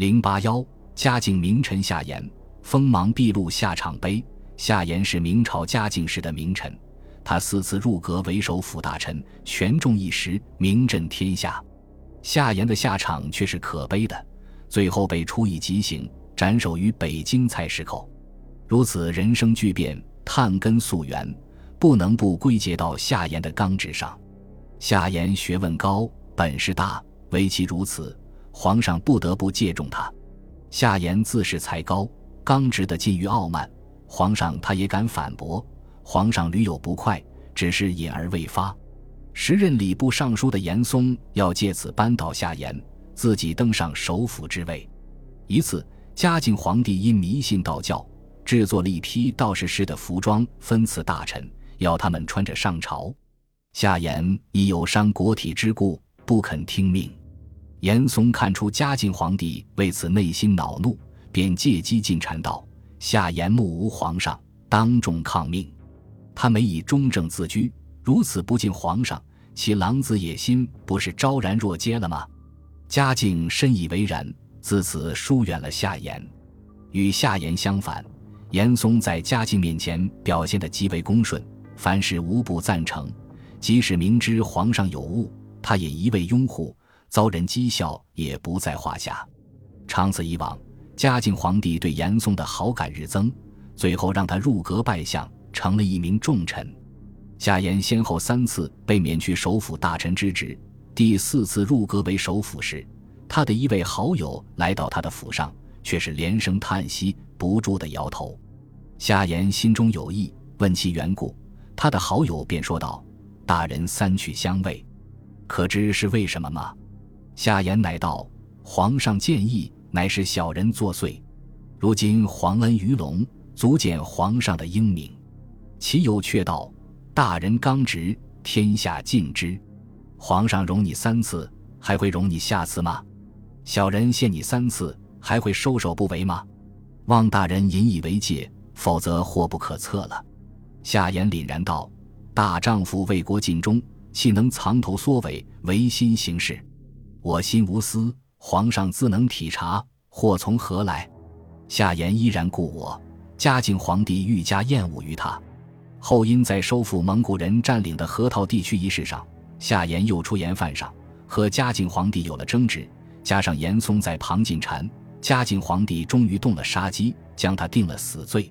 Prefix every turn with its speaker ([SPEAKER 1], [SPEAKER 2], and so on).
[SPEAKER 1] 零八幺，嘉靖名臣夏言，锋芒毕露下场碑。夏言是明朝嘉靖时的名臣，他四次入阁为首辅大臣，权重一时，名震天下。夏言的下场却是可悲的，最后被处以极刑，斩首于北京菜市口。如此人生巨变，探根溯源，不能不归结到夏言的刚直上。夏言学问高，本事大，唯其如此，皇上不得不借重他。夏言自恃才高，刚直的近于傲慢，皇上他也敢反驳。皇上屡有不快，只是隐而未发。时任礼部尚书的严嵩要借此扳倒夏言，自己登上首辅之位。一次，嘉靖皇帝因迷信道教，制作了一批道士式的服装，分赐大臣，要他们穿着上朝。夏言以有伤国体之故，不肯听命。严嵩看出嘉靖皇帝为此内心恼怒，便借机进谗道：“夏言目无皇上，当众抗命。他没以忠正自居。”如此不敬皇上，其狼子野心不是昭然若揭了吗？嘉靖深以为然，自此疏远了夏言。与夏言相反，严嵩在嘉靖面前表现得极为恭顺，凡事无不赞成。即使明知皇上有误，他也一味拥护，遭人讥笑也不在话下。长此以往，嘉靖皇帝对严嵩的好感日增，最后让他入阁拜相，成了一名重臣。夏言先后三次被免去首辅大臣之职，第四次入阁为首辅时，他的一位好友来到他的府上，却是连声叹息，不住的摇头。夏言心中有意，问其缘故，他的好友便说道：“大人三去相位，可知是为什么吗？”夏言乃道：“皇上建议，乃是小人作祟。如今皇恩于龙，足见皇上的英明。”其友却道。大人刚直，天下尽知。皇上容你三次，还会容你下次吗？小人限你三次，还会收手不为吗？望大人引以为戒，否则祸不可测了。夏言凛然道：“大丈夫为国尽忠，岂能藏头缩尾，违心行事？我心无私，皇上自能体察。祸从何来？”夏言依然故我。嘉靖皇帝愈加厌恶于他。后因在收复蒙古人占领的河套地区一事上，夏言又出言犯上，和嘉靖皇帝有了争执。加上严嵩在旁进谗，嘉靖皇帝终于动了杀机，将他定了死罪。